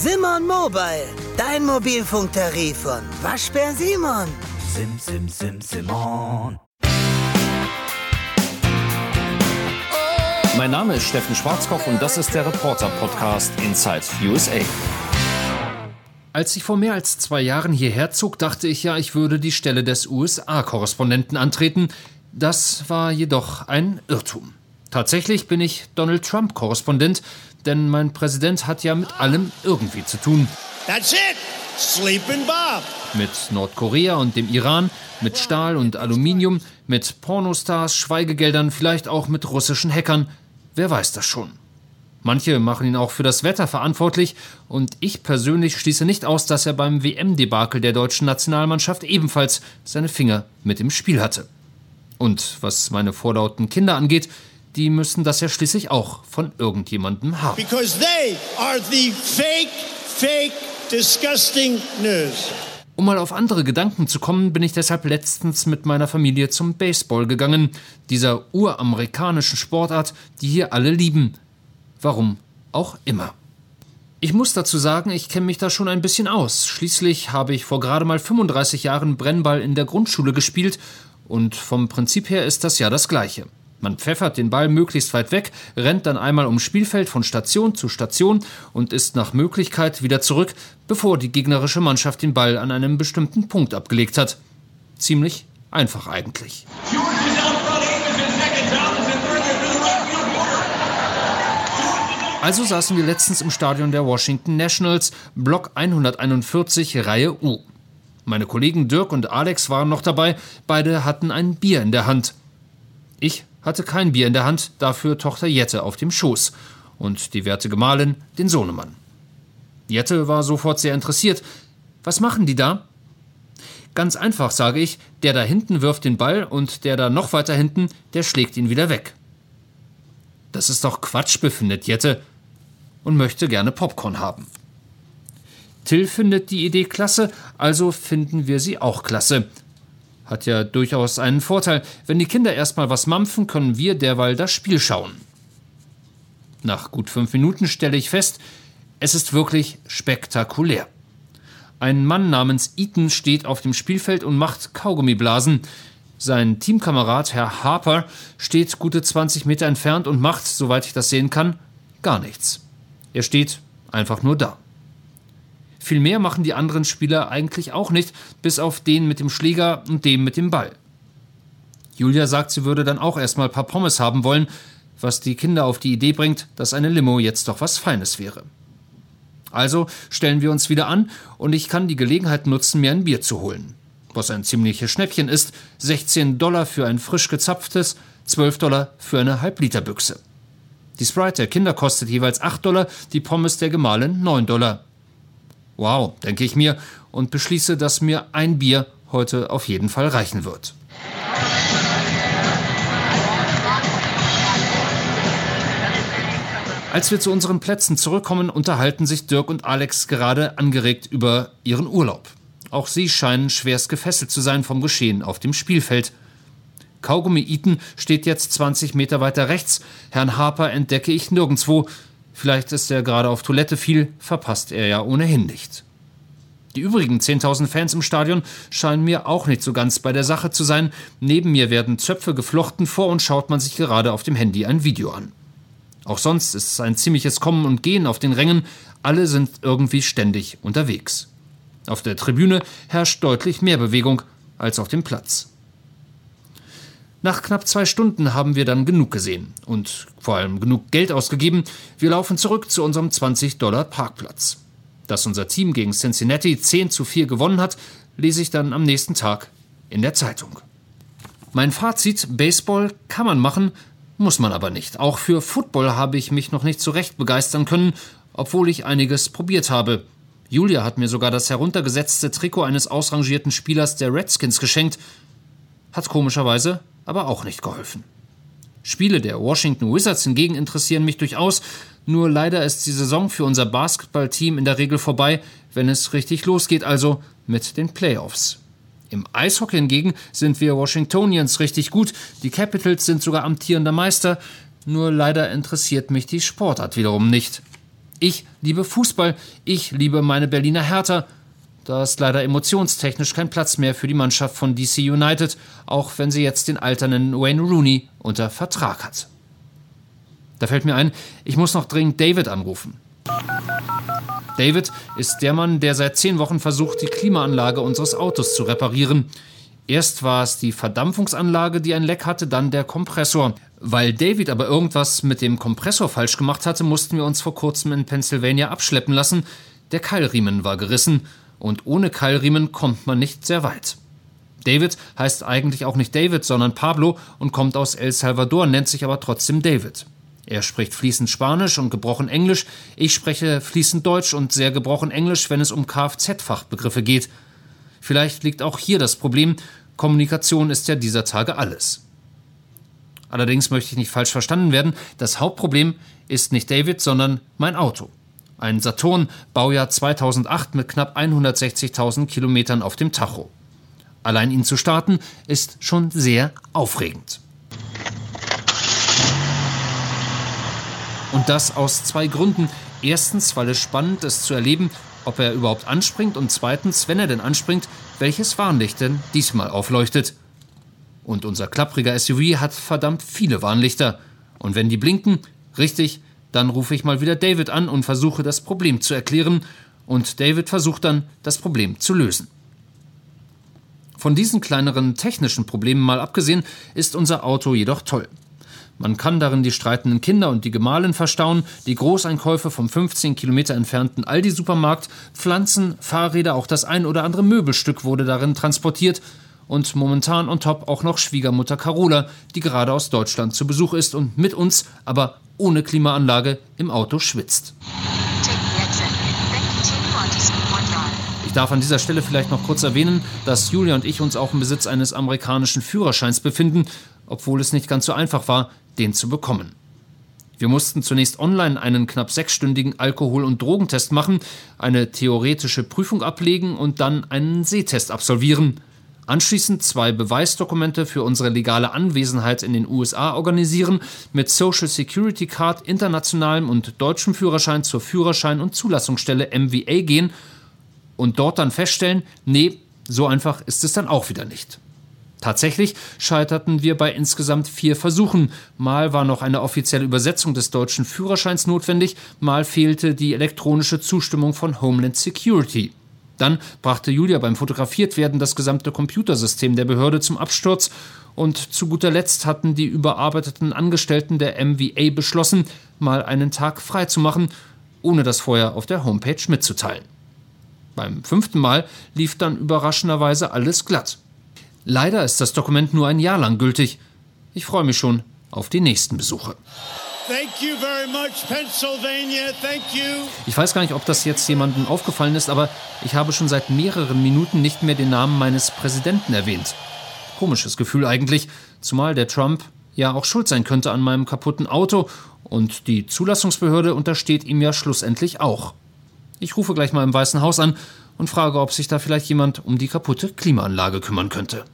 Simon Mobile, dein Mobilfunktarif von Waschbär Simon. Sim, sim, sim, Simon. Mein Name ist Steffen Schwarzkopf und das ist der Reporter-Podcast Inside USA. Als ich vor mehr als zwei Jahren hierher zog, dachte ich ja, ich würde die Stelle des USA-Korrespondenten antreten. Das war jedoch ein Irrtum. Tatsächlich bin ich Donald Trump-Korrespondent, denn mein Präsident hat ja mit allem irgendwie zu tun. That's it. Sleeping Bob. Mit Nordkorea und dem Iran, mit Stahl und Aluminium, mit Pornostars, Schweigegeldern, vielleicht auch mit russischen Hackern. Wer weiß das schon. Manche machen ihn auch für das Wetter verantwortlich und ich persönlich schließe nicht aus, dass er beim WM-Debakel der deutschen Nationalmannschaft ebenfalls seine Finger mit im Spiel hatte. Und was meine vorlauten Kinder angeht, die müssen das ja schließlich auch von irgendjemandem haben. Because they are the fake, fake, disgusting news. Um mal auf andere Gedanken zu kommen, bin ich deshalb letztens mit meiner Familie zum Baseball gegangen, dieser uramerikanischen Sportart, die hier alle lieben. Warum auch immer. Ich muss dazu sagen, ich kenne mich da schon ein bisschen aus. Schließlich habe ich vor gerade mal 35 Jahren Brennball in der Grundschule gespielt und vom Prinzip her ist das ja das gleiche. Man pfeffert den Ball möglichst weit weg, rennt dann einmal ums Spielfeld von Station zu Station und ist nach Möglichkeit wieder zurück, bevor die gegnerische Mannschaft den Ball an einem bestimmten Punkt abgelegt hat. Ziemlich einfach eigentlich. Also saßen wir letztens im Stadion der Washington Nationals, Block 141, Reihe U. Meine Kollegen Dirk und Alex waren noch dabei, beide hatten ein Bier in der Hand. Ich hatte kein Bier in der Hand, dafür Tochter Jette auf dem Schoß und die werte Gemahlin den Sohnemann. Jette war sofort sehr interessiert. Was machen die da? Ganz einfach, sage ich, der da hinten wirft den Ball und der da noch weiter hinten, der schlägt ihn wieder weg. Das ist doch Quatsch, befindet Jette und möchte gerne Popcorn haben. Till findet die Idee klasse, also finden wir sie auch klasse. Hat ja durchaus einen Vorteil. Wenn die Kinder erstmal was mampfen, können wir derweil das Spiel schauen. Nach gut fünf Minuten stelle ich fest, es ist wirklich spektakulär. Ein Mann namens Eaton steht auf dem Spielfeld und macht Kaugummiblasen. Sein Teamkamerad, Herr Harper, steht gute 20 Meter entfernt und macht, soweit ich das sehen kann, gar nichts. Er steht einfach nur da. Viel mehr machen die anderen Spieler eigentlich auch nicht, bis auf den mit dem Schläger und dem mit dem Ball. Julia sagt, sie würde dann auch erstmal ein paar Pommes haben wollen, was die Kinder auf die Idee bringt, dass eine Limo jetzt doch was Feines wäre. Also stellen wir uns wieder an und ich kann die Gelegenheit nutzen, mir ein Bier zu holen. Was ein ziemliches Schnäppchen ist, 16 Dollar für ein frisch gezapftes, 12 Dollar für eine Halbliterbüchse. Die Sprite der Kinder kostet jeweils 8 Dollar, die Pommes der Gemahlin 9 Dollar. Wow, denke ich mir und beschließe, dass mir ein Bier heute auf jeden Fall reichen wird. Als wir zu unseren Plätzen zurückkommen, unterhalten sich Dirk und Alex gerade angeregt über ihren Urlaub. Auch sie scheinen schwerst gefesselt zu sein vom Geschehen auf dem Spielfeld. Kaugummi Eaton steht jetzt 20 Meter weiter rechts. Herrn Harper entdecke ich nirgendwo. Vielleicht ist er gerade auf Toilette viel, verpasst er ja ohnehin nicht. Die übrigen 10.000 Fans im Stadion scheinen mir auch nicht so ganz bei der Sache zu sein. Neben mir werden Zöpfe geflochten, vor und schaut man sich gerade auf dem Handy ein Video an. Auch sonst ist es ein ziemliches Kommen und Gehen auf den Rängen. Alle sind irgendwie ständig unterwegs. Auf der Tribüne herrscht deutlich mehr Bewegung als auf dem Platz. Nach knapp zwei Stunden haben wir dann genug gesehen und vor allem genug Geld ausgegeben. Wir laufen zurück zu unserem 20-Dollar-Parkplatz. Dass unser Team gegen Cincinnati 10 zu 4 gewonnen hat, lese ich dann am nächsten Tag in der Zeitung. Mein Fazit, Baseball kann man machen, muss man aber nicht. Auch für Football habe ich mich noch nicht so recht begeistern können, obwohl ich einiges probiert habe. Julia hat mir sogar das heruntergesetzte Trikot eines ausrangierten Spielers der Redskins geschenkt. Hat komischerweise aber auch nicht geholfen. Spiele der Washington Wizards hingegen interessieren mich durchaus, nur leider ist die Saison für unser Basketballteam in der Regel vorbei, wenn es richtig losgeht, also mit den Playoffs. Im Eishockey hingegen sind wir Washingtonians richtig gut, die Capitals sind sogar amtierender Meister, nur leider interessiert mich die Sportart wiederum nicht. Ich liebe Fußball, ich liebe meine Berliner Hertha. Da ist leider emotionstechnisch kein Platz mehr für die Mannschaft von DC United, auch wenn sie jetzt den alternden Wayne Rooney unter Vertrag hat. Da fällt mir ein, ich muss noch dringend David anrufen. David ist der Mann, der seit zehn Wochen versucht, die Klimaanlage unseres Autos zu reparieren. Erst war es die Verdampfungsanlage, die ein Leck hatte, dann der Kompressor. Weil David aber irgendwas mit dem Kompressor falsch gemacht hatte, mussten wir uns vor kurzem in Pennsylvania abschleppen lassen. Der Keilriemen war gerissen und ohne Keilriemen kommt man nicht sehr weit. David heißt eigentlich auch nicht David, sondern Pablo und kommt aus El Salvador, nennt sich aber trotzdem David. Er spricht fließend Spanisch und gebrochen Englisch, ich spreche fließend Deutsch und sehr gebrochen Englisch, wenn es um Kfz-Fachbegriffe geht. Vielleicht liegt auch hier das Problem, Kommunikation ist ja dieser Tage alles. Allerdings möchte ich nicht falsch verstanden werden, das Hauptproblem ist nicht David, sondern mein Auto. Ein Saturn, Baujahr 2008 mit knapp 160.000 Kilometern auf dem Tacho. Allein ihn zu starten ist schon sehr aufregend. Und das aus zwei Gründen. Erstens, weil es spannend ist zu erleben, ob er überhaupt anspringt und zweitens, wenn er denn anspringt, welches Warnlicht denn diesmal aufleuchtet. Und unser klappriger SUV hat verdammt viele Warnlichter. Und wenn die blinken, richtig, dann rufe ich mal wieder David an und versuche das Problem zu erklären. Und David versucht dann, das Problem zu lösen. Von diesen kleineren technischen Problemen mal abgesehen, ist unser Auto jedoch toll. Man kann darin die streitenden Kinder und die Gemahlin verstauen, die Großeinkäufe vom 15 Kilometer entfernten Aldi-Supermarkt, Pflanzen, Fahrräder, auch das ein oder andere Möbelstück wurde darin transportiert und momentan on top auch noch Schwiegermutter Carola, die gerade aus Deutschland zu Besuch ist und mit uns, aber ohne Klimaanlage, im Auto schwitzt. Ich darf an dieser Stelle vielleicht noch kurz erwähnen, dass Julia und ich uns auch im Besitz eines amerikanischen Führerscheins befinden, obwohl es nicht ganz so einfach war, den zu bekommen. Wir mussten zunächst online einen knapp sechsstündigen Alkohol- und Drogentest machen, eine theoretische Prüfung ablegen und dann einen Sehtest absolvieren. Anschließend zwei Beweisdokumente für unsere legale Anwesenheit in den USA organisieren, mit Social Security Card, internationalem und deutschem Führerschein zur Führerschein- und Zulassungsstelle MVA gehen und dort dann feststellen, nee, so einfach ist es dann auch wieder nicht. Tatsächlich scheiterten wir bei insgesamt vier Versuchen. Mal war noch eine offizielle Übersetzung des deutschen Führerscheins notwendig, mal fehlte die elektronische Zustimmung von Homeland Security. Dann brachte Julia beim Fotografiertwerden das gesamte Computersystem der Behörde zum Absturz und zu guter Letzt hatten die überarbeiteten Angestellten der MVA beschlossen, mal einen Tag frei zu machen, ohne das vorher auf der Homepage mitzuteilen. Beim fünften Mal lief dann überraschenderweise alles glatt. Leider ist das Dokument nur ein Jahr lang gültig. Ich freue mich schon auf die nächsten Besuche. Ich weiß gar nicht, ob das jetzt jemandem aufgefallen ist, aber ich habe schon seit mehreren Minuten nicht mehr den Namen meines Präsidenten erwähnt. Komisches Gefühl eigentlich, zumal der Trump ja auch schuld sein könnte an meinem kaputten Auto und die Zulassungsbehörde untersteht ihm ja schlussendlich auch. Ich rufe gleich mal im Weißen Haus an und frage, ob sich da vielleicht jemand um die kaputte Klimaanlage kümmern könnte.